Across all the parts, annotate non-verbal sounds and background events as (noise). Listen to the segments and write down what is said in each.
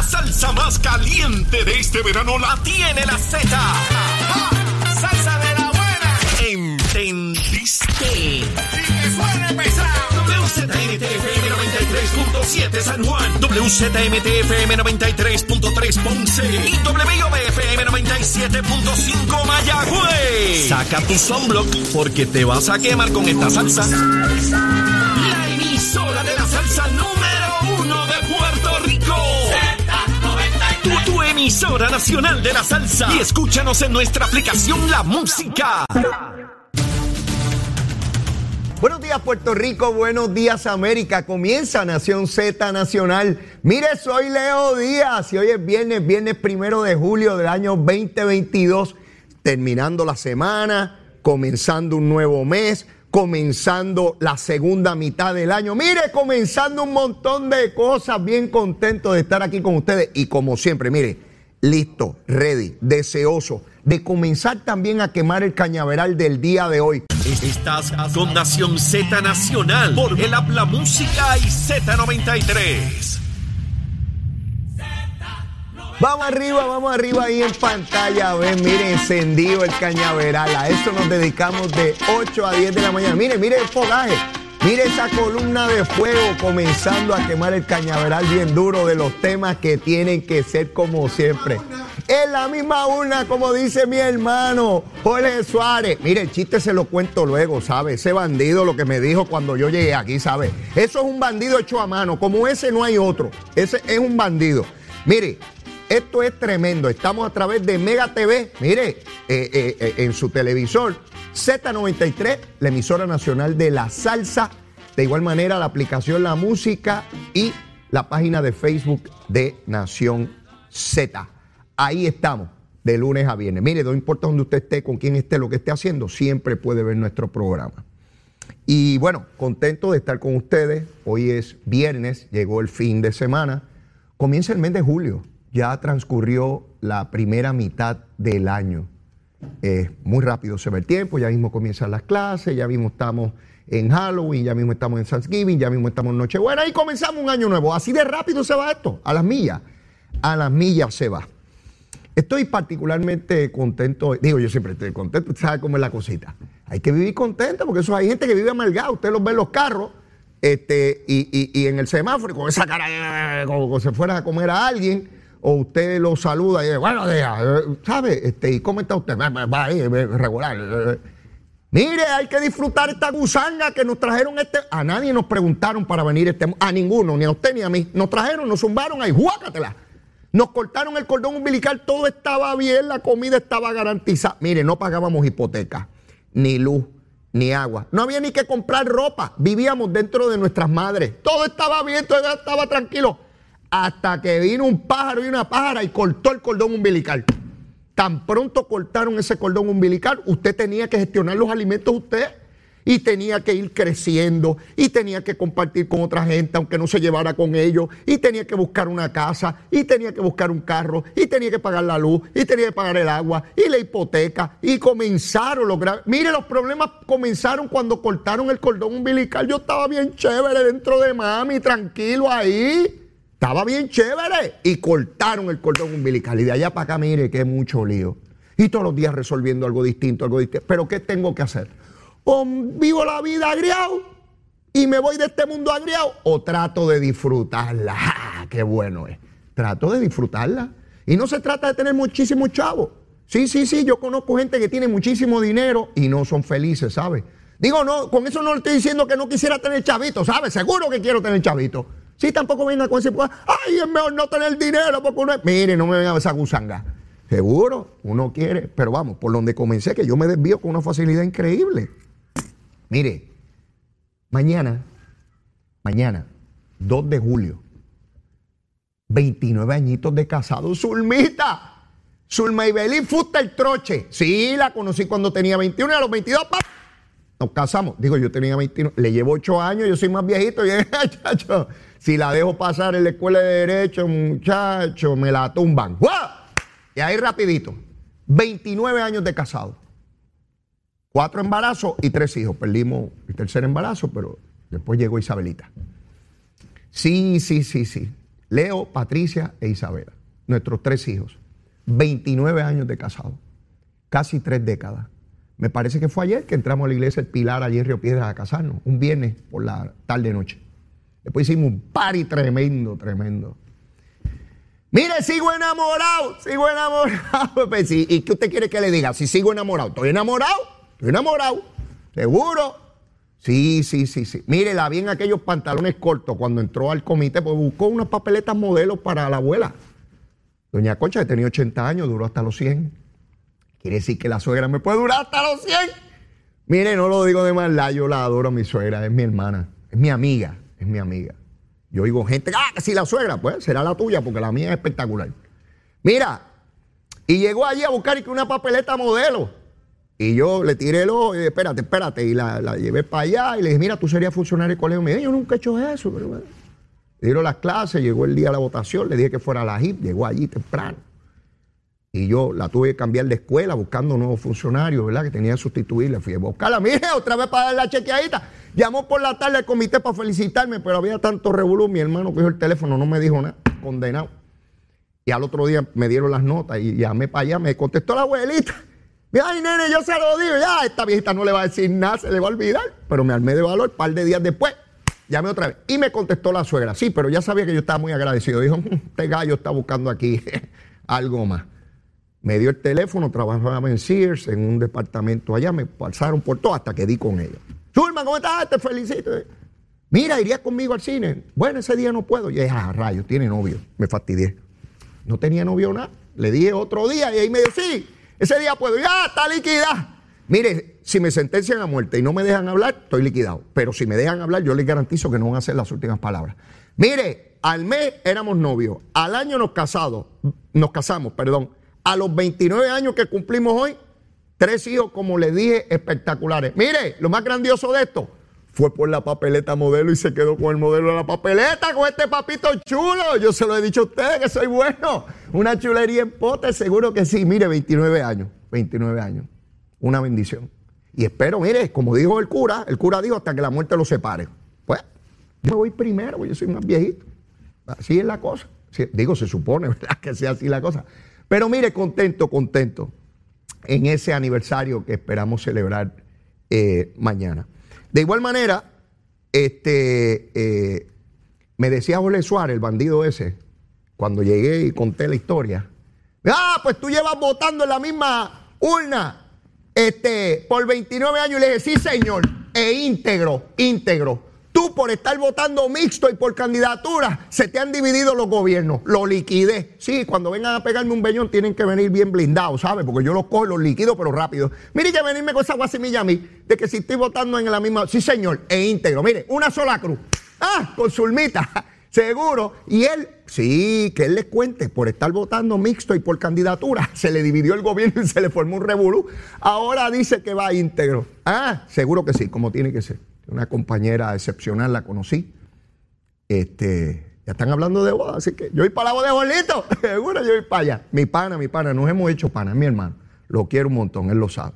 La salsa más caliente de este verano la tiene la Z. ¡Salsa de la buena! ¿Entendiste? ¡Y que suene pesado! WZMTFM 93.7 San Juan, WZMTFM 93.3 Ponce y WIOBFM 97.5 Mayagüez. Saca tu sunblock porque te vas a quemar con esta salsa. La emisora de la salsa número emisora nacional de la salsa. Y escúchanos en nuestra aplicación La Música. Buenos días Puerto Rico, buenos días América. Comienza Nación Z Nacional. Mire, soy Leo Díaz y hoy es viernes, viernes primero de julio del año 2022. Terminando la semana, comenzando un nuevo mes, comenzando la segunda mitad del año. Mire, comenzando un montón de cosas. Bien contento de estar aquí con ustedes y como siempre, mire, listo, ready, deseoso de comenzar también a quemar el cañaveral del día de hoy. Estás con Nación Z Nacional por el Habla Música y Z93. Vamos arriba, vamos arriba ahí en pantalla. Ven, mire, encendido el cañaveral. A eso nos dedicamos de 8 a 10 de la mañana. Mire, mire el fogaje. Mire esa columna de fuego comenzando a quemar el cañaveral bien duro de los temas que tienen que ser como siempre. Es la misma una, como dice mi hermano Jorge Suárez. Mire, el chiste se lo cuento luego, ¿sabe? Ese bandido, lo que me dijo cuando yo llegué aquí, ¿sabe? Eso es un bandido hecho a mano. Como ese no hay otro. Ese es un bandido. Mire, esto es tremendo. Estamos a través de Mega TV. Mire, eh, eh, eh, en su televisor. Z93, la emisora nacional de la salsa. De igual manera, la aplicación La Música y la página de Facebook de Nación Z. Ahí estamos, de lunes a viernes. Mire, no importa donde usted esté, con quién esté, lo que esté haciendo, siempre puede ver nuestro programa. Y bueno, contento de estar con ustedes. Hoy es viernes, llegó el fin de semana. Comienza el mes de julio. Ya transcurrió la primera mitad del año. Eh, muy rápido se ve el tiempo, ya mismo comienzan las clases, ya mismo estamos en Halloween, ya mismo estamos en Thanksgiving, ya mismo estamos en Nochebuena y comenzamos un año nuevo. Así de rápido se va esto, a las millas. A las millas se va. Estoy particularmente contento, digo yo siempre estoy contento, ¿sabe cómo es la cosita? Hay que vivir contento porque eso hay gente que vive amargado, usted los ve en los carros este, y, y- en el semáforo con esa cara, como, como si fuera a comer a alguien, o usted lo saluda y dice, bueno, deja, eh, ¿sabe? Este, ¿Y cómo está usted? Va, ahí, ve, regular. eh, eh. Mire, hay que disfrutar esta gusanga que nos trajeron este. A nadie nos preguntaron para venir este. A ninguno, ni a usted ni a mí. Nos trajeron, nos zumbaron ahí, juácatela. Nos cortaron el cordón umbilical, todo estaba bien, la comida estaba garantizada. Mire, no pagábamos hipoteca, ni luz, ni agua. No había ni que comprar ropa. Vivíamos dentro de nuestras madres. Todo estaba bien, todo estaba tranquilo. Hasta que vino un pájaro y una pájara y cortó el cordón umbilical. Tan pronto cortaron ese cordón umbilical, usted tenía que gestionar los alimentos usted y tenía que ir creciendo y tenía que compartir con otra gente aunque no se llevara con ellos y tenía que buscar una casa y tenía que buscar un carro y tenía que pagar la luz y tenía que pagar el agua y la hipoteca y comenzaron los graves. Mire, los problemas comenzaron cuando cortaron el cordón umbilical. Yo estaba bien chévere dentro de mami, tranquilo ahí. Estaba bien chévere. Y cortaron el cordón umbilical. Y de allá para acá, mire, que mucho lío. Y todos los días resolviendo algo distinto, algo distinto. Pero ¿qué tengo que hacer? O vivo la vida agriado y me voy de este mundo agriado, o trato de disfrutarla. (laughs) ¡Ah, ¡Qué bueno es! Trato de disfrutarla. Y no se trata de tener muchísimos chavos. Sí, sí, sí, yo conozco gente que tiene muchísimo dinero y no son felices, ¿sabes? Digo, no, con eso no le estoy diciendo que no quisiera tener chavito, ¿sabes? Seguro que quiero tener chavito. Sí, tampoco venga con ese, ay, es mejor no tener dinero porque uno. Mire, no me venga esa gusanga. Seguro, uno quiere, pero vamos, por donde comencé, que yo me desvío con una facilidad increíble. Mire, mañana, mañana, 2 de julio, 29 añitos de casado, Zulmita. Zulma Ibelín Fusta el Troche. Sí, la conocí cuando tenía 21 y a los 22, ¡pap! Nos casamos. Digo, yo tenía 21, le llevo 8 años, yo soy más viejito. (laughs) Y, muchacho, si la dejo pasar en la escuela de Derecho, muchacho, me la tumban. ¡Guau! Y ahí rapidito, 29 años de casado. Cuatro embarazos y tres hijos. Perdimos el tercer embarazo, pero después llegó Isabelita. Sí, sí, sí, sí. Leo, Patricia e Isabela, nuestros tres hijos. 29 años de casado, casi tres décadas. Me parece que fue ayer que entramos a la iglesia El Pilar, allí en Río Piedras, a casarnos, un viernes por la tarde-noche. Después hicimos un party tremendo, tremendo. Mire, sigo enamorado, sigo enamorado. (laughs) Pues ¿Y qué usted quiere que le diga? Si sigo enamorado, ¿estoy enamorado? Estoy enamorado, seguro. Sí, sí, sí, sí. Mire, la vi en aquellos pantalones cortos cuando entró al comité, pues buscó unas papeletas modelos para la abuela. Doña Concha, que tenía 80 años, duró hasta los 100. Quiere decir que la suegra me puede durar hasta los 100. Mire, no lo digo de maldad, yo la adoro a mi suegra, es mi hermana, es mi amiga, es mi amiga. Yo oigo gente, ah, si la suegra, pues será la tuya, porque la mía es espectacular. Mira, y llegó allí a buscar una papeleta modelo. Y yo le tiré el ojo, y espérate, espérate, y la, llevé para allá y le dije, mira, tú serías funcionario del colegio. Me yo nunca he hecho eso. Pero bueno. Le dieron las clases, llegó el día de la votación, le dije que fuera a la HIP, llegó allí temprano. Y yo la tuve que cambiar de escuela buscando nuevos funcionarios, ¿verdad? Que tenía que sustituirle. Fui a buscarla, mire, otra vez para dar la chequeadita. Llamó por la tarde al comité para felicitarme, pero había tanto revolú. Mi hermano cogió el teléfono, no me dijo nada, condenado. Y al otro día me dieron las notas y llamé para allá, me contestó la abuelita. Ay, nene, yo se lo digo, ya, esta viejita no le va a decir nada, se le va a olvidar. Pero me armé de valor, un par de días después, llamé otra vez. Y me contestó la suegra, sí, pero ya sabía que yo estaba muy agradecido. Dijo, mm, este gallo está buscando aquí (laughs) algo más. Me dio el teléfono, trabajaba en Sears, en un departamento allá, me pasaron por todo hasta que di con ella. Zulma, ¿cómo estás? Te felicito. Mira, irías conmigo al cine. Bueno, ese día no puedo. Yo dije, ah, rayos, tiene novio. Me fastidié. No tenía novio nada. Le dije otro día y ahí me dijo, sí, ese día puedo. Ya, está liquidada. Mire, si me sentencian a muerte y no me dejan hablar, estoy liquidado. Pero si me dejan hablar, yo les garantizo que no van a ser las últimas palabras. Mire, al mes éramos novios, al año nos casamos, nos casamos, perdón a los 29 años que cumplimos hoy, tres hijos, como le dije, espectaculares. Mire, lo más grandioso de esto fue por la papeleta modelo y se quedó con el modelo de la papeleta, con este papito chulo. Yo se lo he dicho a ustedes que soy bueno. Una chulería en pote, seguro que sí. Mire, 29 años, 29 años. Una bendición. Y espero, mire, como dijo el cura, el cura dijo hasta que la muerte los separe. Pues, yo voy primero, yo soy más viejito. Así es la cosa. digo, se supone, (laughs) ¿verdad? Que sea así la cosa. Pero mire, contento, contento en ese aniversario que esperamos celebrar eh, mañana. De igual manera, este, eh, me decía Jorge Suárez, el bandido ese, cuando llegué y conté la historia. Ah, pues tú llevas votando en la misma urna este, por 29 años. Y le dije, sí, señor, e íntegro, íntegro. Tú por estar votando mixto y por candidatura, se te han dividido los gobiernos. Lo liquidé. Sí, cuando vengan a pegarme un beñón tienen que venir bien blindados, ¿sabes? Porque yo los cojo, los liquido, pero rápido. Mire que venirme con esa guasimilla a mí, de que si estoy votando en la misma... Sí, señor, e íntegro. Mire, una sola cruz. Ah, con Zulmita. (laughs) Seguro. Y él, sí, que él les cuente, por estar votando mixto y por candidatura, (laughs) se le dividió el gobierno y se le formó un revolú. Ahora dice que va íntegro. Ah, seguro que sí, como tiene que ser una compañera excepcional, la conocí. Este, ya están hablando de boda, así que yo voy para la boda de Bolito, (laughs) seguro yo voy para allá. Mi pana, mi pana, nos hemos hecho pana, mi hermano. Lo quiero un montón, él lo sabe.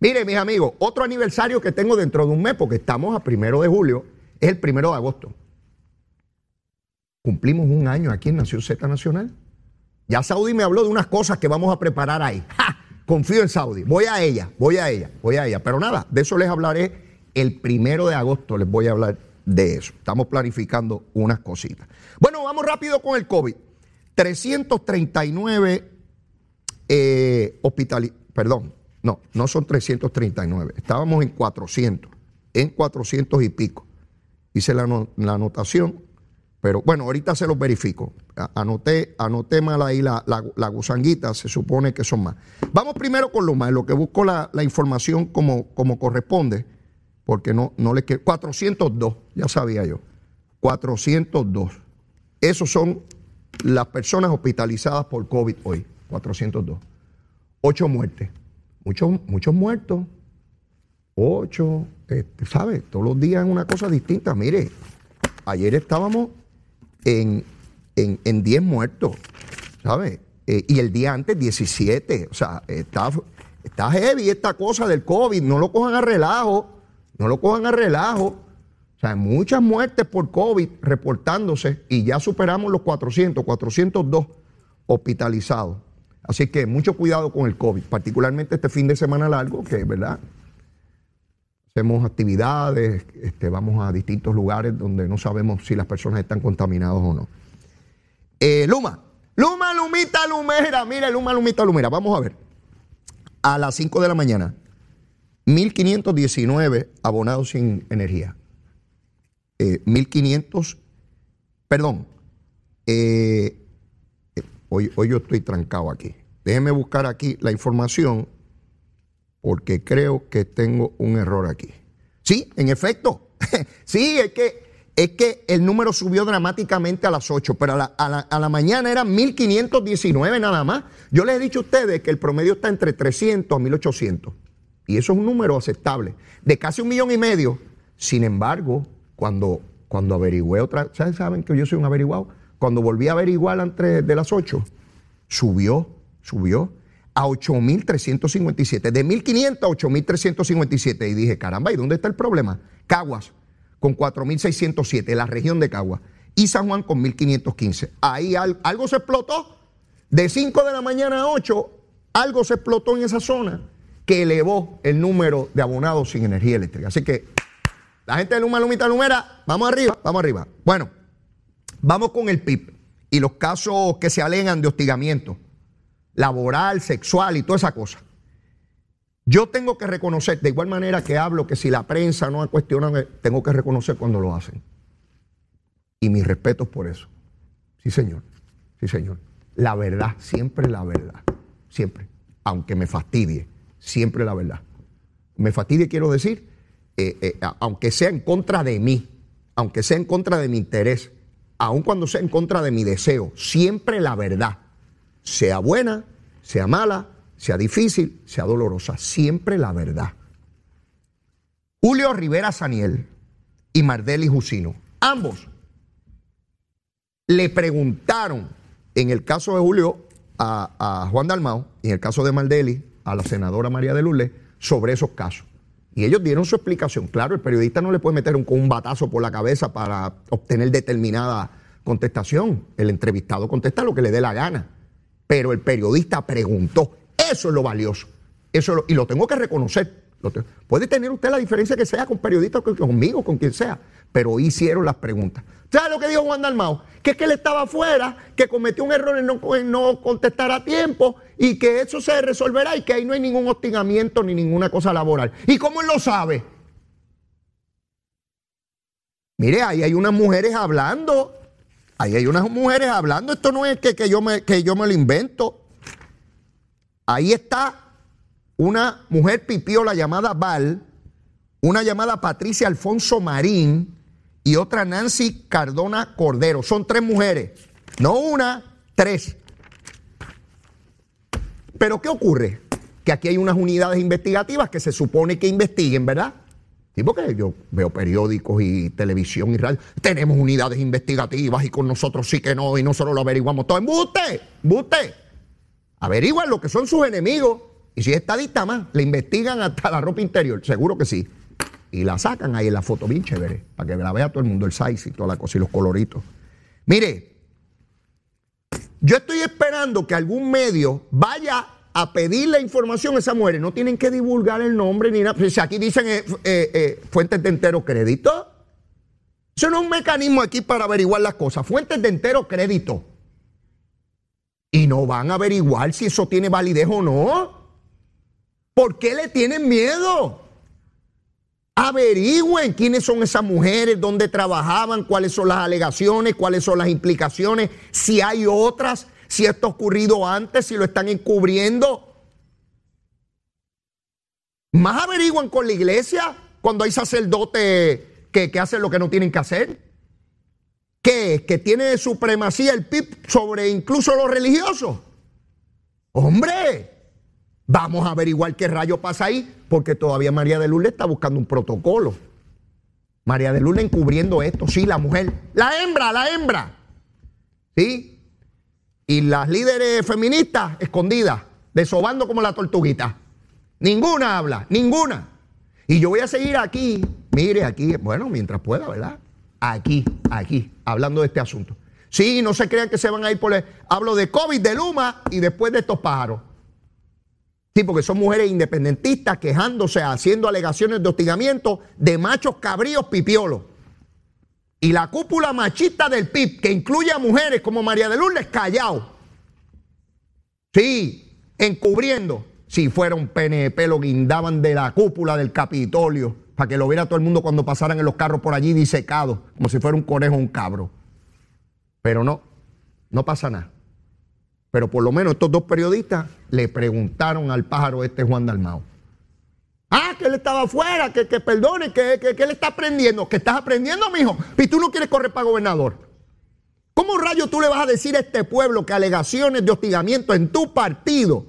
Mire, mis amigos, otro aniversario que tengo dentro de un mes, porque estamos a primero de julio, es el primero de agosto. Cumplimos un año aquí en Nación Z Nacional. Ya Saudi me habló de unas cosas que vamos a preparar ahí. Confío en Saudi. Voy a ella, voy a ella, voy a ella. Pero nada, de eso les hablaré el primero de agosto les voy a hablar de eso. Estamos planificando unas cositas. Bueno, vamos rápido con el COVID. 339 eh, perdón, no, no son 339, estábamos en 400, en 400 y pico. Hice la, anotación, pero bueno, ahorita se los verifico. Anoté, anoté mal ahí la, la, gusanguita, se supone que son más. Vamos primero con lo más, lo que busco la, información como, como corresponde porque no, no le queda. 402, ya sabía yo. 402. Esos son las personas hospitalizadas por COVID hoy. 402. Ocho muertes. Muchos, muchos muertos. Ocho. Este, ¿Sabes? Todos los días es una cosa distinta. Mire, ayer estábamos en, en, 10 muertos. ¿Sabes? Eh, y el día antes 17. O sea, está, está heavy esta cosa del COVID. No lo cojan a relajo. No lo cojan a relajo. O sea, muchas muertes por COVID reportándose y ya superamos los 400, 402 hospitalizados. Así que mucho cuidado con el COVID, particularmente este fin de semana largo, que verdad. Hacemos actividades, este, vamos a distintos lugares donde no sabemos si las personas están contaminadas o no. Eh, Luma, Luma, Lumita, Lumera, mire, Luma, Lumita, Lumera, vamos a ver. A las 5 de la mañana, 1519 abonados sin energía. 1500, eh, perdón, eh, hoy, hoy yo estoy trancado aquí. Déjeme buscar aquí la información porque creo que tengo un error aquí. Sí, en efecto. (laughs) sí, es que, es que el número subió dramáticamente a las 8, pero a la, a la, a la mañana eran 1519 nada más. Yo les he dicho a ustedes que el promedio está entre 300 a 1800. Y eso es un número aceptable. De casi un millón y medio. Sin embargo, cuando, cuando averigüé otra, ¿saben, saben que yo soy un averiguado? Cuando volví a averiguar antes de las 8, subió, subió a 8.357, de 1.500 a 8.357. Y dije, caramba, ¿y dónde está el problema? Caguas, con 4.607, la región de Caguas. Y San Juan con 1.515. Ahí algo se explotó. De 5 de la mañana a 8, algo se explotó en esa zona que elevó el número de abonados sin energía eléctrica. Así que la gente de Luma, Lumita, Lumera, vamos arriba, vamos arriba. Bueno, vamos con el PIB y los casos que se alegan de hostigamiento laboral, sexual y toda esa cosa. Yo tengo que reconocer, de igual manera que hablo que si la prensa no ha cuestionado, tengo que reconocer cuando lo hacen. Y mis respetos por eso. Sí, señor. Sí, señor. La verdad, siempre la verdad. Siempre. Aunque me fastidie, siempre la verdad. Me fastidie, quiero decir, eh, eh, aunque sea en contra de mí, aunque sea en contra de mi interés, aun cuando sea en contra de mi deseo, siempre la verdad, sea buena, sea mala, sea difícil, sea dolorosa, siempre la verdad. Julio Rivera Saniel y Mardeli Jusino, ambos le preguntaron, en el caso de Julio, a, a Juan Dalmao, y en el caso de Mardeli, a la senadora María de Lourdes, sobre esos casos. Y ellos dieron su explicación. Claro, el periodista no le puede meter un, batazo por la cabeza para obtener determinada contestación. El entrevistado contesta lo que le dé la gana. Pero el periodista preguntó. Eso es lo valioso. Eso y lo tengo que reconocer. puede tener usted la diferencia que sea con periodistas, conmigo, con quien sea. Pero hicieron las preguntas. ¿Sabe lo que dijo Juan Dalmao? Que es que él estaba afuera, que cometió un error en no, contestar a tiempo y que eso se resolverá y que ahí no hay ningún hostigamiento ni ninguna cosa laboral. ¿Y cómo él lo sabe? Mire, ahí hay unas mujeres hablando. Ahí hay unas mujeres hablando. Esto no es que, que, yo, me, que yo me lo invento. Ahí está una mujer pipiola llamada Val, una llamada Patricia Alfonso Marín, y otra Nancy Cardona Cordero. Son tres mujeres, no una, tres. Pero ¿qué ocurre? Que aquí hay unas unidades investigativas que se supone que investiguen, ¿verdad? Sí, porque yo veo periódicos y televisión y radio. Tenemos unidades investigativas y con nosotros sí que no, y nosotros lo averiguamos todo. ¡Embuste! ¡Embuste! Averiguan lo que son sus enemigos. Y si es estadista más, le investigan hasta la ropa interior, seguro que sí y la sacan ahí en la foto bien chévere, para que la vea todo el mundo, el size y toda la cosa y los coloritos. Mire, yo estoy esperando que algún medio vaya a pedir la información a esa mujer. No tienen que divulgar el nombre ni nada. Si aquí dicen eh, eh, eh, fuentes de entero crédito, eso no es un mecanismo aquí para averiguar las cosas. Fuentes de entero crédito. Y no van a averiguar si eso tiene validez o no. ¿Por qué le tienen miedo? Averigüen quiénes son esas mujeres, dónde trabajaban, cuáles son las alegaciones, cuáles son las implicaciones, si hay otras, si esto ha ocurrido antes, si lo están encubriendo. Más averigüen con la iglesia cuando hay sacerdotes que, que hacen lo que no tienen que hacer. ¿Qué? Que tiene supremacía el PIB sobre incluso los religiosos. Hombre, Vamos a averiguar qué rayo pasa ahí, porque todavía María de Lourdes está buscando un protocolo. María de Lourdes encubriendo esto, sí, la mujer, la hembra, la hembra. ¿Sí? Y las líderes feministas escondidas, desobando como la tortuguita. Ninguna habla, ninguna. Y yo voy a seguir aquí Mire, aquí, bueno, mientras pueda, ¿verdad? Aquí, aquí, hablando de este asunto. Sí, no se crean que se van a ir por el... Hablo de COVID, de Luma y después de estos pájaros. Sí, porque son mujeres independentistas quejándose, haciendo alegaciones de hostigamiento de machos cabríos pipiolos. Y la cúpula machista del PIB, que incluye a mujeres como María de Lourdes, callado. Sí, encubriendo. Si fuera un PNP, lo guindaban de la cúpula del Capitolio, para que lo viera todo el mundo cuando pasaran en los carros por allí disecados, como si fuera un conejo o un cabro. Pero no, no pasa nada. Pero por lo menos estos dos periodistas le preguntaron al pájaro este Juan Dalmao. Ah, que él estaba afuera, que, que perdone, que, que, él está aprendiendo. ¿Que estás aprendiendo, mijo? Y tú no quieres correr para gobernador. ¿Cómo rayo tú le vas a decir a este pueblo que alegaciones de hostigamiento en tu partido,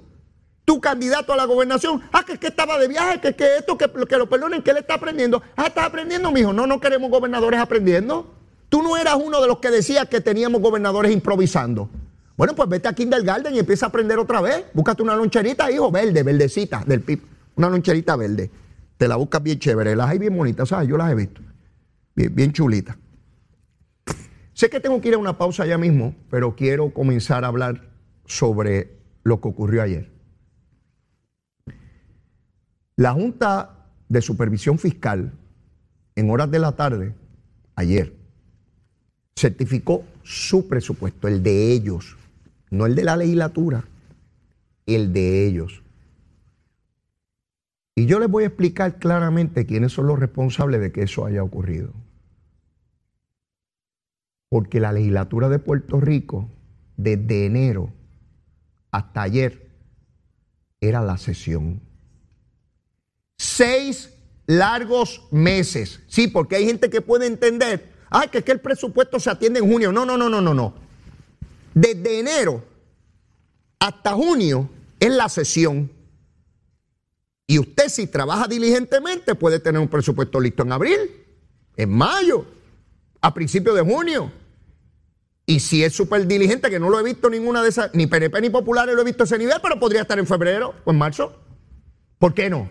tu candidato a la gobernación, ah, que, que estaba de viaje, que, que esto, que, que lo perdonen, que él está aprendiendo? Ah, estás aprendiendo, mijo. No, no queremos gobernadores aprendiendo. Tú no eras uno de los que decía que teníamos gobernadores improvisando. Bueno, pues vete a Kindergarten y empieza a aprender otra vez. Búscate una loncherita, hijo, verde, verdecita, del PIB. Una loncherita verde. Te la buscas bien chévere. Las hay bien bonitas, ¿sabes? Yo las he visto. Bien, bien chulitas. Sé que tengo que ir a una pausa ya mismo, pero quiero comenzar a hablar sobre lo que ocurrió ayer. La Junta de Supervisión Fiscal, en horas de la tarde, ayer, certificó su presupuesto, el de ellos, no el de la legislatura, el de ellos. Y yo les voy a explicar claramente quiénes son los responsables de que eso haya ocurrido. Porque la legislatura de Puerto Rico, desde enero hasta ayer, era la sesión. Seis largos meses. Sí, porque hay gente que puede entender, ay, que, es que el presupuesto se atiende en junio. No, no, no, no, no, no. Desde enero hasta junio es la sesión. Y usted si trabaja diligentemente puede tener un presupuesto listo en abril, en mayo, a principios de junio. Y si es súper diligente, que no lo he visto ninguna de esas, ni PNP ni Populares lo he visto a ese nivel, pero podría estar en febrero o en marzo. ¿Por qué no?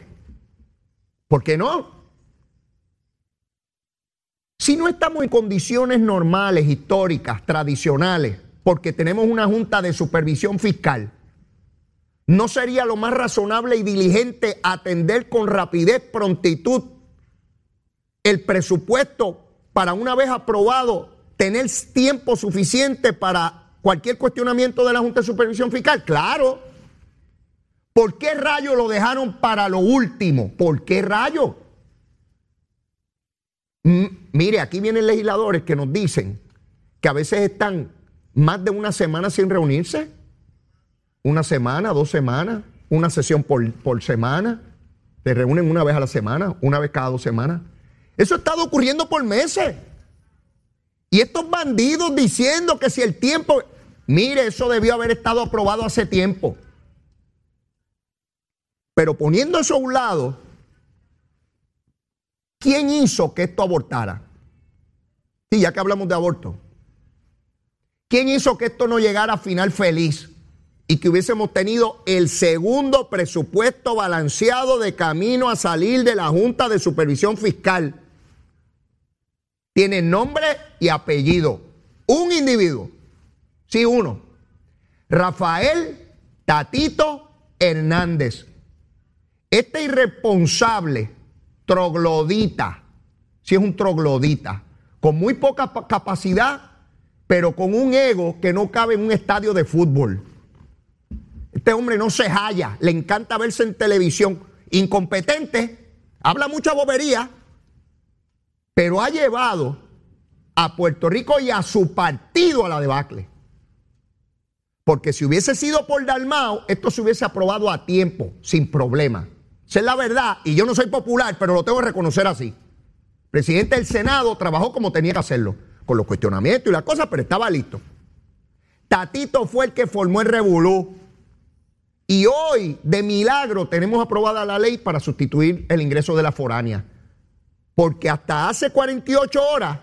¿Por qué no? Si no estamos en condiciones normales, históricas, tradicionales, porque tenemos una junta de supervisión fiscal, ¿No sería lo más razonable y diligente atender con rapidez, prontitud el presupuesto para una vez aprobado, tener tiempo suficiente para cualquier cuestionamiento de la Junta de Supervisión Fiscal? Claro. ¿Por qué rayo lo dejaron para lo último? ¿Por qué rayo? mire, aquí vienen legisladores que nos dicen que a veces están más de una semana sin reunirse una semana, dos semanas, una sesión por, por semana. Te reúnen una vez a la semana, una vez cada dos semanas. Eso ha estado ocurriendo por meses. Y estos bandidos diciendo que si el tiempo, mire, eso debió haber estado aprobado hace tiempo. Pero poniendo eso a un lado, ¿quién hizo que esto abortara? Sí, ya que hablamos de aborto. ¿Quién hizo que esto no llegara a final feliz? y que hubiésemos tenido el segundo presupuesto balanceado de camino a salir de la Junta de Supervisión Fiscal. Tiene nombre y apellido. Un individuo. Sí, uno. Rafael Tatito Hernández. Este irresponsable troglodita, si es un troglodita, con muy poca capacidad, pero con un ego que no cabe en un estadio de fútbol. Este hombre no se halla, le encanta verse en televisión, incompetente, habla mucha bobería, pero ha llevado a Puerto Rico y a su partido a la debacle. Porque si hubiese sido por Dalmao, esto se hubiese aprobado a tiempo, sin problema. Esa es la verdad, y yo no soy popular, pero lo tengo que reconocer así. Presidente del Senado trabajó como tenía que hacerlo, con los cuestionamientos y las cosas, pero estaba listo. Tatito fue el que formó el revolú y hoy, de milagro, tenemos aprobada la ley para sustituir el ingreso de la foránea. Porque hasta hace 48 horas,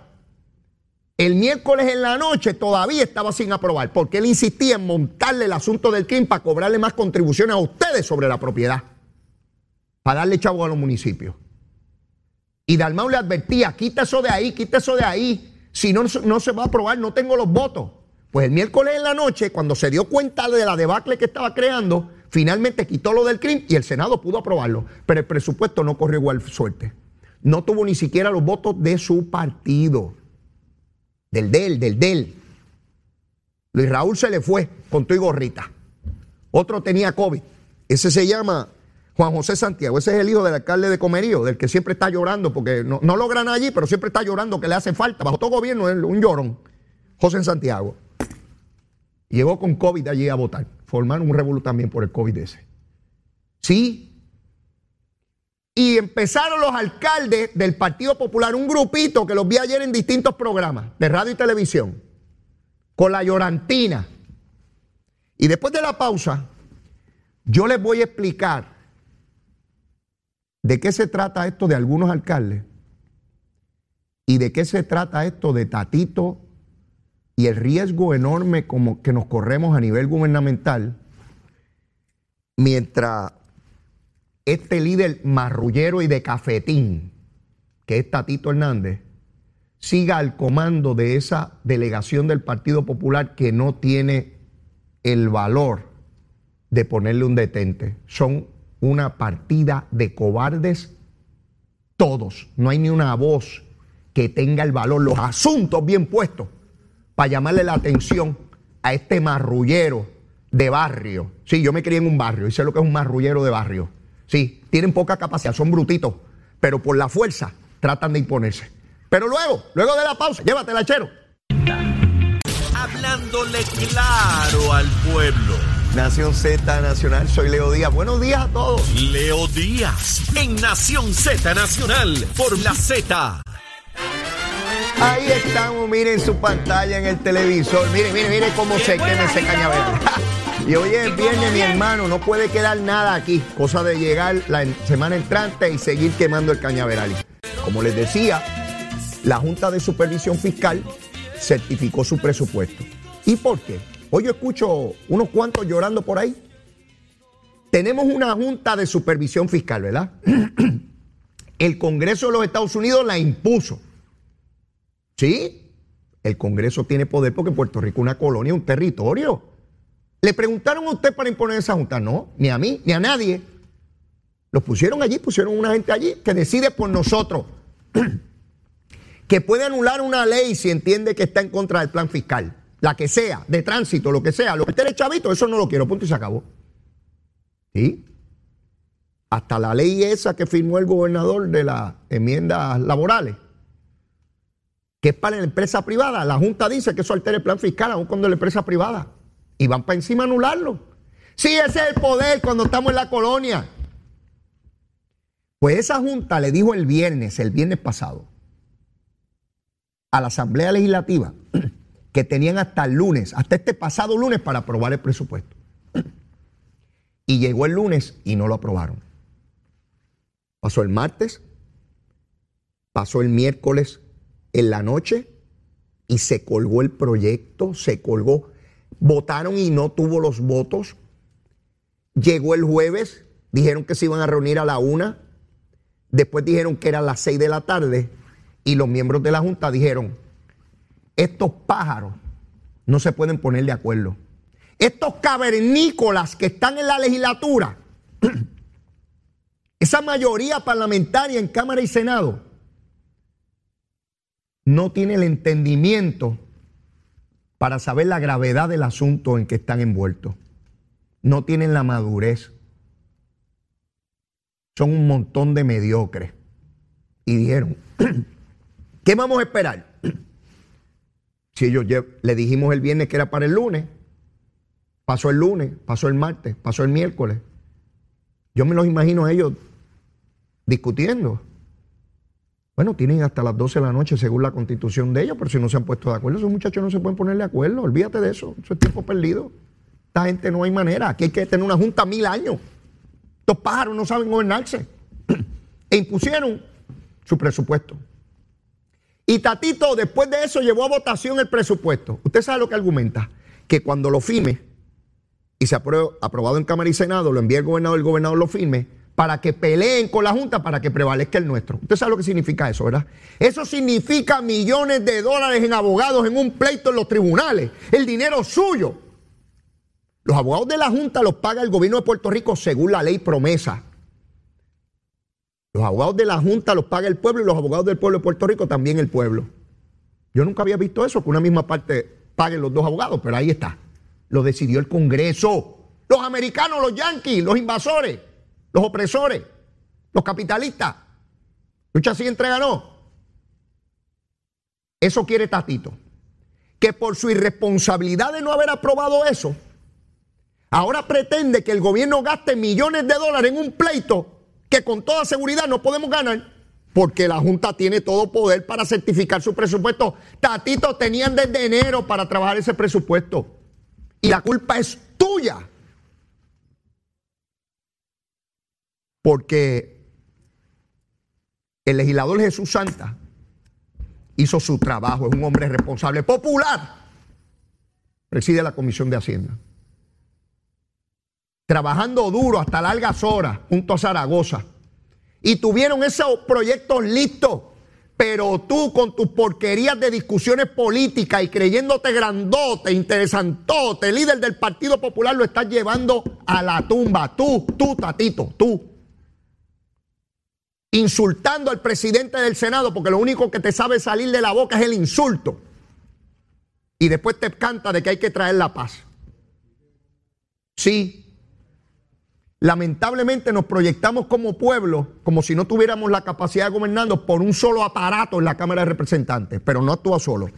el miércoles en la noche todavía estaba sin aprobar. Porque él insistía en montarle el asunto del CRIM para cobrarle más contribuciones a ustedes sobre la propiedad. Para darle chavo a los municipios. Y Dalmau le advertía, quita eso de ahí, quita eso de ahí. Si no, no se va a aprobar, no tengo los votos. Pues el miércoles en la noche, cuando se dio cuenta de la debacle que estaba creando, finalmente quitó lo del crimen y el Senado pudo aprobarlo. Pero el presupuesto no corrió igual suerte. No tuvo ni siquiera los votos de su partido. Del del, del del. Luis Raúl se le fue con tu y gorrita. Otro tenía COVID. Ese se llama Juan José Santiago. Ese es el hijo del alcalde de Comerío, del que siempre está llorando, porque no, no logran allí, pero siempre está llorando que le hace falta. Bajo todo gobierno es un llorón. José Santiago. Llegó con COVID allí a votar. Formaron un revuelo también por el COVID ese. Sí. Y empezaron los alcaldes del Partido Popular, un grupito que los vi ayer en distintos programas de radio y televisión, con la llorantina. Y después de la pausa, yo les voy a explicar de qué se trata esto de algunos alcaldes y de qué se trata esto de Tatito y el riesgo enorme como que nos corremos a nivel gubernamental mientras este líder marrullero y de cafetín, que es Tatito Hernández, siga al comando de esa delegación del Partido Popular que no tiene el valor de ponerle un detente. Son una partida de cobardes todos. No hay ni una voz que tenga el valor, los asuntos bien puestos para llamarle la atención a este marrullero de barrio. Sí, yo me crié en un barrio y sé lo que es un marrullero de barrio. Sí, tienen poca capacidad, son brutitos, pero por la fuerza tratan de imponerse. Pero luego, luego de la pausa, llévatela, chero. Hablándole claro al pueblo. Nación Z Nacional, soy Leo Díaz. Buenos días a todos. Leo Díaz, en Nación Z Nacional, por la Z. Ahí estamos, miren su pantalla en el televisor. Miren, miren, miren cómo se quema ese cañaveral. (laughs) Y hoy es viernes, mi hermano, no puede quedar nada aquí. Cosa de llegar la semana entrante y seguir quemando el cañaveral. Como les decía, la Junta de Supervisión Fiscal certificó su presupuesto. ¿Y por qué? Hoy yo escucho unos cuantos llorando por ahí. Tenemos una Junta de Supervisión Fiscal, ¿verdad? (clears throat) El Congreso de los Estados Unidos la impuso. Sí, el Congreso tiene poder porque Puerto Rico es una colonia, un territorio. ¿Le preguntaron a usted para imponer esa junta? No, ni a mí, ni a nadie. Los pusieron allí, pusieron una gente allí que decide por nosotros. (clears throat) que puede anular una ley si entiende que está en contra del plan fiscal. La que sea, de tránsito, lo que sea. Lo que esté chavito, eso no lo quiero, punto y se acabó. ¿Sí? Hasta la ley esa que firmó el gobernador de las enmiendas laborales que es para la empresa privada. La Junta dice que eso altera el plan fiscal, aún cuando es la empresa privada. Y van para encima a anularlo. Sí, ese es el poder cuando estamos en la colonia. Pues esa Junta le dijo el viernes, el viernes pasado, a la Asamblea Legislativa (clears throat) que tenían hasta el lunes, hasta este pasado lunes para aprobar el presupuesto. Y llegó el lunes y no lo aprobaron. Pasó el martes, pasó el miércoles en la noche y se colgó el proyecto, se colgó. Votaron y no tuvo los votos. Llegó el jueves, dijeron que se iban a reunir a la una, después dijeron que era a las seis de la tarde y los miembros de la Junta dijeron, estos pájaros no se pueden poner de acuerdo. Estos cavernícolas que están en la legislatura, (clears throat) esa mayoría parlamentaria en Cámara y Senado, no tiene el entendimiento para saber la gravedad del asunto en que están envueltos. No tienen la madurez. Son un montón de mediocres. Y dijeron, (clears throat) ¿qué vamos a esperar? Si ellos le dijimos el viernes que era para el lunes, pasó el lunes, pasó el martes, pasó el miércoles. Yo me los imagino a ellos discutiendo. Bueno, tienen hasta las 12 de la noche según la constitución de ellos, pero si no se han puesto de acuerdo, esos muchachos no se pueden poner de acuerdo. Olvídate de eso, eso es tiempo perdido. Esta gente no hay manera. Aquí hay que tener una junta mil años. Estos pájaros no saben gobernarse. (clears throat) e impusieron su presupuesto. Y Tatito, después de eso, llevó a votación el presupuesto. Usted sabe lo que argumenta: que cuando lo firme y se apruebe, aprobado en Cámara y Senado, lo envíe el gobernador, el gobernador lo firme, para que peleen con la Junta para que prevalezca el nuestro. Usted sabe lo que significa eso, ¿verdad? Eso significa millones de dólares en abogados en un pleito en los tribunales. El dinero suyo. Los abogados de la Junta los paga el gobierno de Puerto Rico según la ley promesa. Los abogados de la Junta los paga el pueblo y los abogados del pueblo de Puerto Rico también el pueblo. Yo nunca había visto eso, que una misma parte paguen los dos abogados, pero ahí está. Lo decidió el Congreso. Los americanos, los yanquis, los invasores los opresores, los capitalistas. Lucha así entrega no. Eso quiere Tatito. Que por su irresponsabilidad de no haber aprobado eso, ahora pretende que el gobierno gaste millones de dólares en un pleito que con toda seguridad no podemos ganar porque la Junta tiene todo poder para certificar su presupuesto. Tatito tenían desde enero para trabajar ese presupuesto. Y la culpa es tuya. porque el legislador Jesús Santa hizo su trabajo, es un hombre responsable, popular, preside la Comisión de Hacienda. Trabajando duro hasta largas horas junto a Zaragoza. Y tuvieron esos proyectos listos. Pero tú con tus porquerías de discusiones políticas y creyéndote grandote, interesantote, líder del Partido Popular, lo estás llevando a la tumba. Tú, tú, Tatito, tú insultando al presidente del Senado, porque lo único que te sabe salir de la boca es el insulto. Y después te canta de que hay que traer la paz. Sí. Lamentablemente nos proyectamos como pueblo como si no tuviéramos la capacidad de gobernando por un solo aparato en la Cámara de Representantes, pero no actúa solo.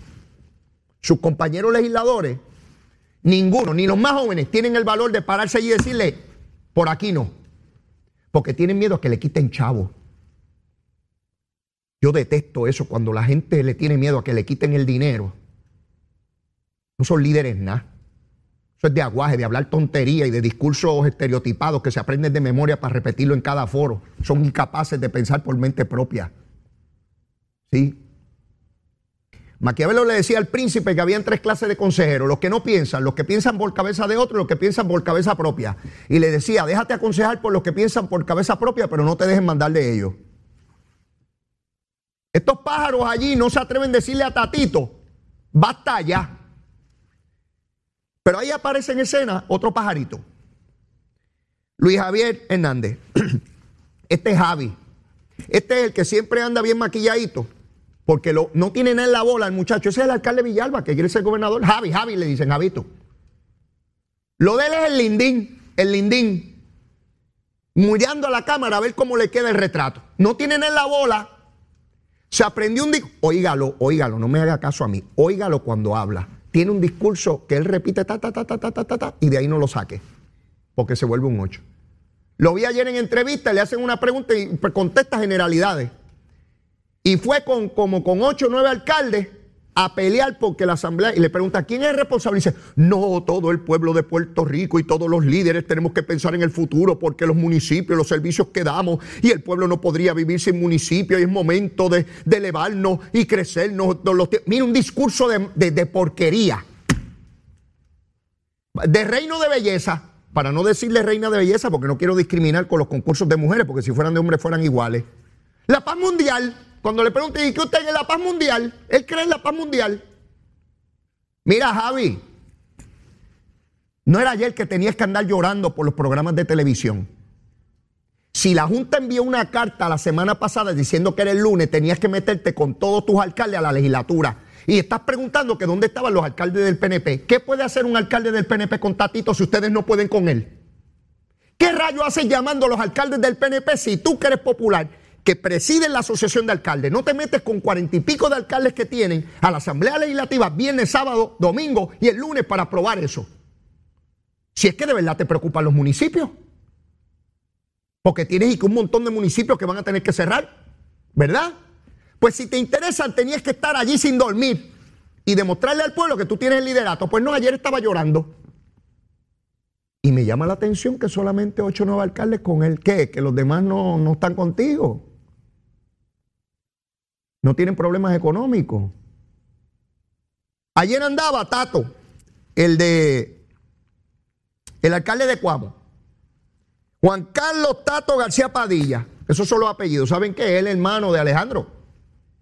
Sus compañeros legisladores, ninguno, ni los más jóvenes, tienen el valor de pararse allí y decirle, por aquí no, porque tienen miedo a que le quiten chavo. Yo detesto eso cuando la gente le tiene miedo a que le quiten el dinero. No son líderes nada. Eso es de aguaje, de hablar tontería y de discursos estereotipados que se aprenden de memoria para repetirlo en cada foro. Son incapaces de pensar por mente propia. ¿Sí? Maquiavelo le decía al príncipe que habían tres clases de consejeros, los que no piensan, los que piensan por cabeza de otro, los que piensan por cabeza propia. Y le decía, déjate aconsejar por los que piensan por cabeza propia, pero no te dejen mandar de ellos. Estos pájaros allí no se atreven a decirle a Tatito, basta ya. Pero ahí aparece en escena otro pajarito. Luis Javier Hernández. (clears throat) Este es Javi. Este es el que siempre anda bien maquilladito. Porque lo, no tiene nada en la bola el muchacho. Ese es el alcalde Villalba, que quiere ser gobernador. Javi, Javi, le dicen Javito. Lo de él es el lindín, el lindín. Muriendo a la cámara a ver cómo le queda el retrato. No tiene nada en la bola. Se aprendió un discurso, óigalo, óigalo, no me haga caso a mí, óigalo cuando habla tiene un discurso que él repite ta, ta, ta, ta, ta, ta, ta, ta y de ahí no lo saque, porque se vuelve un 8. Lo vi ayer en entrevista, le hacen una pregunta y pues, contesta generalidades. Y fue con, como con 8 o 9 alcaldes a pelear porque la asamblea, y le pregunta, ¿quién es responsable? Y dice, no, todo el pueblo de Puerto Rico y todos los líderes tenemos que pensar en el futuro porque los municipios, los servicios que damos y el pueblo no podría vivir sin municipios y es momento de, elevarnos y crecernos. mira, un discurso de, de porquería. De reino de belleza, para no decirle reina de belleza porque no quiero discriminar con los concursos de mujeres porque si fueran de hombres fueran iguales. La paz mundial cuando le pregunté, ¿y qué usted en la paz mundial? Él cree en la paz mundial. Mira, Javi, no era ayer que tenías que andar llorando por los programas de televisión. Si la Junta envió una carta la semana pasada diciendo que era el lunes, tenías que meterte con todos tus alcaldes a la legislatura. Y estás preguntando que dónde estaban los alcaldes del PNP. ¿Qué puede hacer un alcalde del PNP con Tatito si ustedes no pueden con él? ¿Qué rayo haces llamando a los alcaldes del PNP si tú que eres popular que presiden la asociación de alcaldes, no te metes con cuarenta y pico de alcaldes que tienen a la Asamblea Legislativa viernes, sábado, domingo y el lunes para aprobar eso. Si es que de verdad te preocupan los municipios. Porque tienes un montón de municipios que van a tener que cerrar, ¿verdad? Pues si te interesan, tenías que estar allí sin dormir y demostrarle al pueblo que tú tienes el liderato. Pues no, ayer estaba llorando. Y me llama la atención que solamente ocho nuevos alcaldes con el qué, que los demás no, no están contigo no tienen problemas económicos. Ayer andaba Tato, el de el alcalde de Cuamo, Juan Carlos Tato García Padilla. Esos son los apellidos. ¿Saben qué? Es el hermano de Alejandro.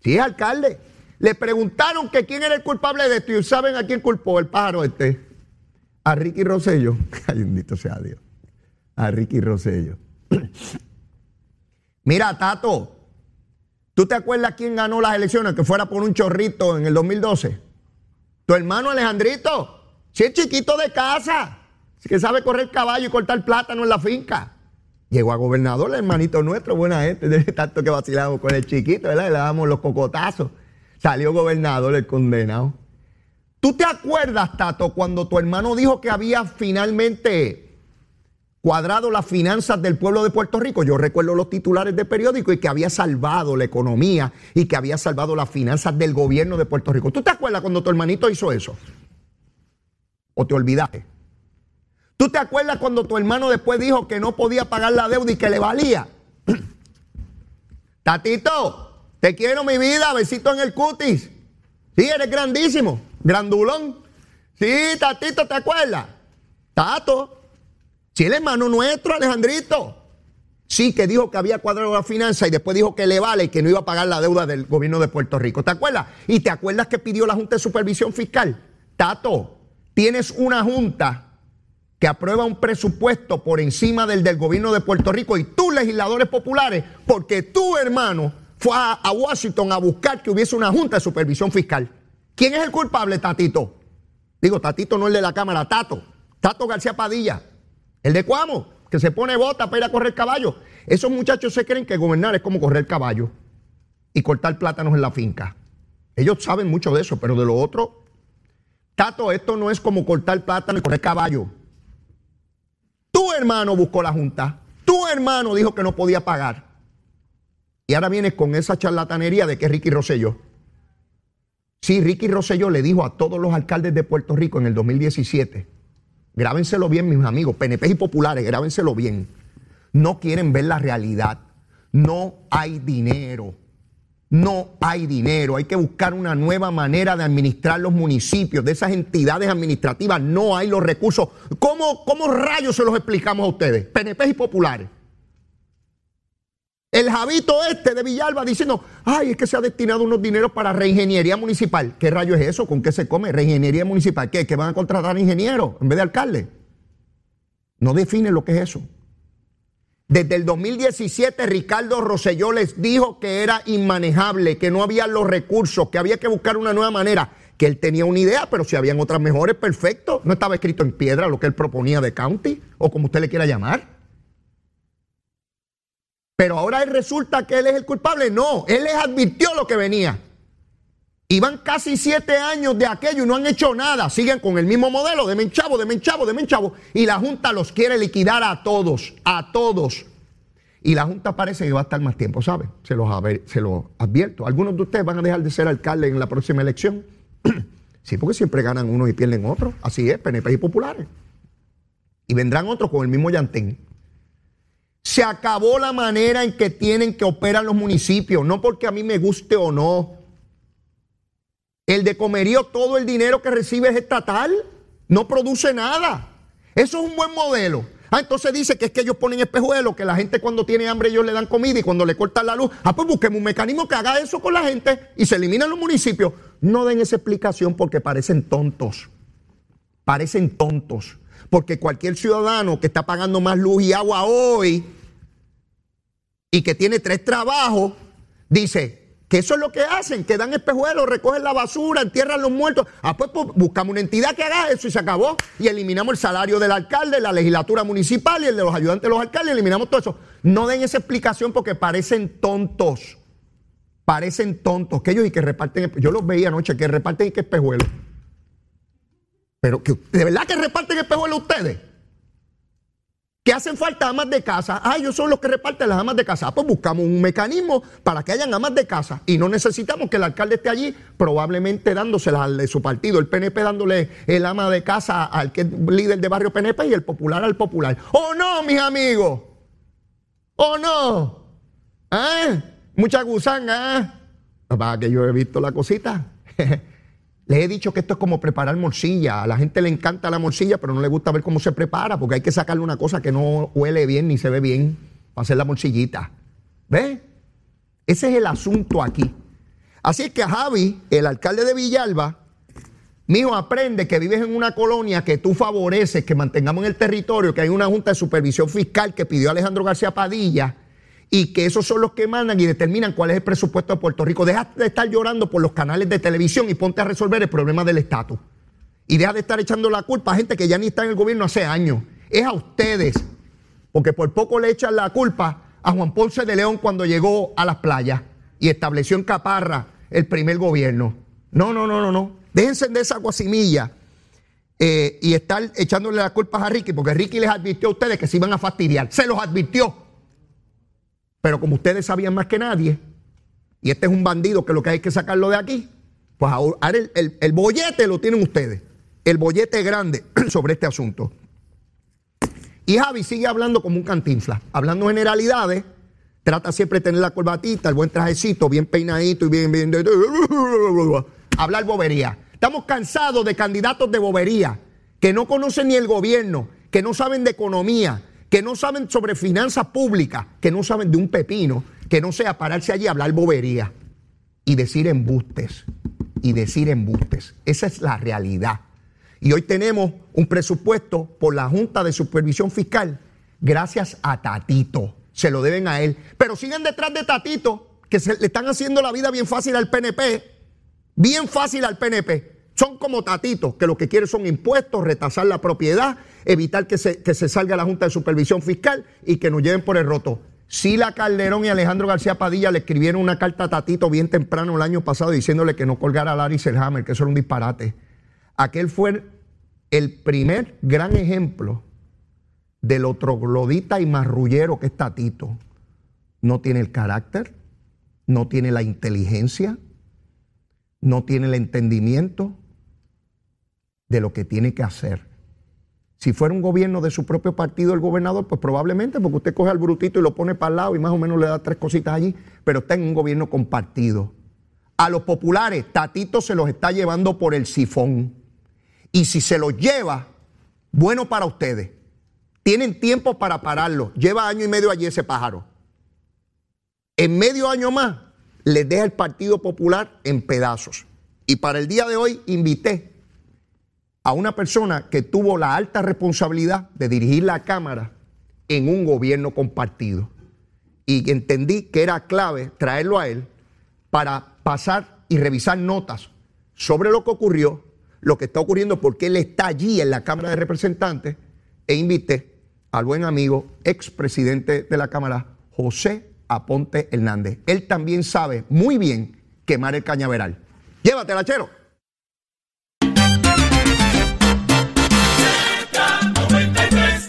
Sí, es alcalde. Le preguntaron que quién era el culpable de esto y saben a quién culpó el pájaro este. A Ricky Rosello. (laughs) Ay, bendito sea Dios. A Ricky Rosello. (clears throat) Mira, Tato, ¿tú te acuerdas quién ganó las elecciones? Que fuera por un chorrito en el 2012. Tu hermano Alejandrito. Si es chiquito de casa. Que sabe correr caballo y cortar plátano en la finca. Llegó a gobernador, el hermanito nuestro, buena gente, (laughs) de tanto que vacilamos con el chiquito, ¿verdad? Le damos los cocotazos. Salió gobernador el condenado. ¿Tú te acuerdas, Tato, cuando tu hermano dijo que había finalmente cuadrado las finanzas del pueblo de Puerto Rico? Yo recuerdo los titulares de periódico y que había salvado la economía y que había salvado las finanzas del gobierno de Puerto Rico. ¿Tú te acuerdas cuando tu hermanito hizo eso? ¿O te olvidaste? ¿Tú te acuerdas cuando tu hermano después dijo que no podía pagar la deuda y que le valía? (clears throat) Tatito, te quiero mi vida, besito en el cutis. Sí, eres grandísimo, grandulón. Sí, Tatito, ¿te acuerdas? Tato, sí, el hermano nuestro, Alejandrito. Sí, que dijo que había cuadrado la finanza y después dijo que le vale y que no iba a pagar la deuda del gobierno de Puerto Rico. ¿Te acuerdas? Y te acuerdas que pidió la Junta de Supervisión Fiscal. Tato, tienes una junta que aprueba un presupuesto por encima del del gobierno de Puerto Rico y tú, legisladores populares, porque tu hermano fue a, Washington a buscar que hubiese una junta de supervisión fiscal. ¿Quién es el culpable, Tatito? Digo, Tatito no el de la Cámara, Tato. Tato García Padilla. El de Cuamo, que se pone bota para ir a correr caballo. Esos muchachos se creen que gobernar es como correr caballo y cortar plátanos en la finca. Ellos saben mucho de eso, pero de lo otro, Tato, esto no es como cortar plátano y correr caballo. Tu hermano buscó la junta. Tu hermano dijo que no podía pagar. Y ahora vienes con esa charlatanería de que Ricky Rosselló. Sí, Ricky Rosselló le dijo a todos los alcaldes de Puerto Rico en el 2017, grábenselo bien mis amigos, PNP y populares, grábenselo bien. No quieren ver la realidad. No hay dinero. No hay dinero, hay que buscar una nueva manera de administrar los municipios, de esas entidades administrativas, no hay los recursos. ¿Cómo, cómo rayos se los explicamos a ustedes? PNP y populares. El Javito este de Villalba diciendo, ay, es que se ha destinado unos dineros para reingeniería municipal. ¿Qué rayo es eso? ¿Con qué se come? ¿Reingeniería municipal? ¿Qué? ¿Que van a contratar ingenieros en vez de alcalde? No define lo que es eso. Desde el 2017 Ricardo Rosselló les dijo que era inmanejable, que no había los recursos, que había que buscar una nueva manera, que él tenía una idea, pero si habían otras mejores, perfecto. No estaba escrito en piedra lo que él proponía de county, o como usted le quiera llamar. Pero ahora resulta que él es el culpable. No, él les advirtió lo que venía. Iban casi siete años de aquello y no han hecho nada. Siguen con el mismo modelo, de menchavo, de menchavo, de menchavo. Y la Junta los quiere liquidar a todos, a todos. Y la Junta parece que va a estar más tiempo, ¿sabe? Se los, se los advierto. Algunos de ustedes van a dejar de ser alcalde en la próxima elección. (clears throat) sí, porque siempre ganan unos y pierden otros. Así es, PNP y populares. Y vendrán otros con el mismo llantén. Se acabó la manera en que tienen que operar los municipios, no porque a mí me guste o no el de comerío, todo el dinero que recibe es estatal, no produce nada. Eso es un buen modelo. Ah, entonces dice que es que ellos ponen espejuelos, que la gente cuando tiene hambre ellos le dan comida y cuando le cortan la luz, ah, pues busquemos un mecanismo que haga eso con la gente y se eliminan los municipios. No den esa explicación porque parecen tontos. Parecen tontos. Porque cualquier ciudadano que está pagando más luz y agua hoy y que tiene tres trabajos, dice, que eso es lo que hacen, que dan espejuelos, recogen la basura, entierran los muertos. Ah, pues, pues, buscamos una entidad que haga eso y se acabó. Y eliminamos el salario del alcalde, la legislatura municipal y el de los ayudantes de los alcaldes, eliminamos todo eso. No den esa explicación porque parecen tontos. Parecen tontos. Que ellos y que reparten, yo los veía anoche, que reparten y que espejuelos. Pero ¿de verdad que reparten espejuelos ustedes? Que hacen falta amas de casa. Ah, ellos son los que reparten las amas de casa. Ah, pues buscamos un mecanismo para que hayan amas de casa y no necesitamos que el alcalde esté allí, probablemente dándoselas al de su partido, el PNP dándole el ama de casa al que es líder de barrio PNP y el popular al popular. ¿O no, mis amigos? ¿O no? ¿Eh? Mucha gusanga. ¿eh? Para que yo he visto la cosita. (laughs) Les he dicho que esto es como preparar morcilla. A la gente le encanta la morcilla, pero no le gusta ver cómo se prepara, porque hay que sacarle una cosa que no huele bien ni se ve bien para hacer la morcillita. ¿Ves? Ese es el asunto aquí. Así es que a Javi, el alcalde de Villalba, mijo, aprende que vives en una colonia que tú favoreces, que mantengamos en el territorio, que hay una junta de supervisión fiscal que pidió Alejandro García Padilla y que esos son los que mandan y determinan cuál es el presupuesto de Puerto Rico. Deja de estar llorando por los canales de televisión y ponte a resolver el problema del estatus. Y deja de estar echando la culpa a gente que ya ni está en el gobierno hace años. Es a ustedes. Porque por poco le echan la culpa a Juan Ponce de León cuando llegó a las playas y estableció en Caparra el primer gobierno. No, no, no, no, no. Déjense de esa guasimilla eh, y estar echándole la culpa a Ricky, porque Ricky les advirtió a ustedes que se iban a fastidiar. Se los advirtió. Pero como ustedes sabían más que nadie, y este es un bandido que lo que hay que sacarlo de aquí, pues ahora el, el bollete lo tienen ustedes. El bollete grande (clears throat) sobre este asunto. Y Javi sigue hablando como un cantinfla, hablando generalidades, trata siempre de tener la corbatita, el buen trajecito, bien peinadito y bien, bien, (laughs) hablar bobería. Estamos cansados de candidatos de bobería, que no conocen ni el gobierno, que no saben de economía, que no saben sobre finanzas públicas, que no saben de un pepino, que no sea pararse allí a hablar bobería y decir embustes, y decir embustes. Esa es la realidad. Y hoy tenemos un presupuesto por la Junta de Supervisión Fiscal gracias a Tatito. Se lo deben a él. Pero siguen detrás de Tatito, que le están haciendo la vida bien fácil al PNP. Bien fácil al PNP. Son como Tatito, que lo que quieren son impuestos, retasar la propiedad, evitar que se, que se salga la Junta de Supervisión Fiscal y que nos lleven por el roto. Sila Calderón y Alejandro García Padilla le escribieron una carta a Tatito bien temprano el año pasado diciéndole que no colgara a Larry Selhammer, que eso era un disparate. Aquel fue el primer gran ejemplo del otro glodita y marrullero que es Tatito. No tiene el carácter, no tiene la inteligencia, no tiene el entendimiento de lo que tiene que hacer. Si fuera un gobierno de su propio partido el gobernador, pues probablemente, porque usted coge al brutito y lo pone para el lado y más o menos le da tres cositas allí, pero está en un gobierno compartido. A los populares, Tatito se los está llevando por el sifón. Y si se lo lleva, bueno para ustedes. Tienen tiempo para pararlo. Lleva año y medio allí ese pájaro. En medio año más, les deja el Partido Popular en pedazos. Y para el día de hoy invité a una persona que tuvo la alta responsabilidad de dirigir la Cámara en un gobierno compartido. Y entendí que era clave traerlo a él para pasar y revisar notas sobre lo que ocurrió lo que está ocurriendo porque él está allí en la Cámara de Representantes e invité al buen amigo, expresidente de la Cámara, José Aponte Hernández. Él también sabe muy bien quemar el cañaveral. Llévatela, chero.